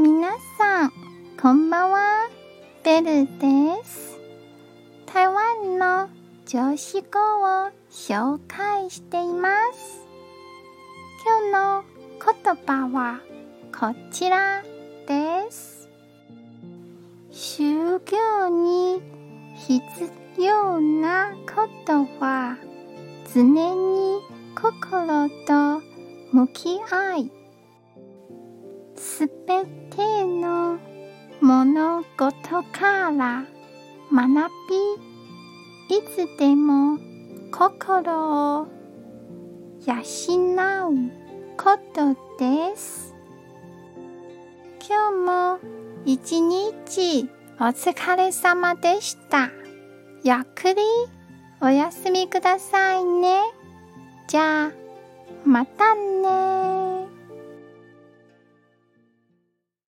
皆さん、こんばんは。ベルです。台湾の常識語を紹介しています。今日の言葉はこちらです。修行に必要なことは常に心と向き合いすべての物事から学びいつでも心を養うことです。今日も一日お疲れ様でした。ゆっくりお休みくださいね。じゃあまたね。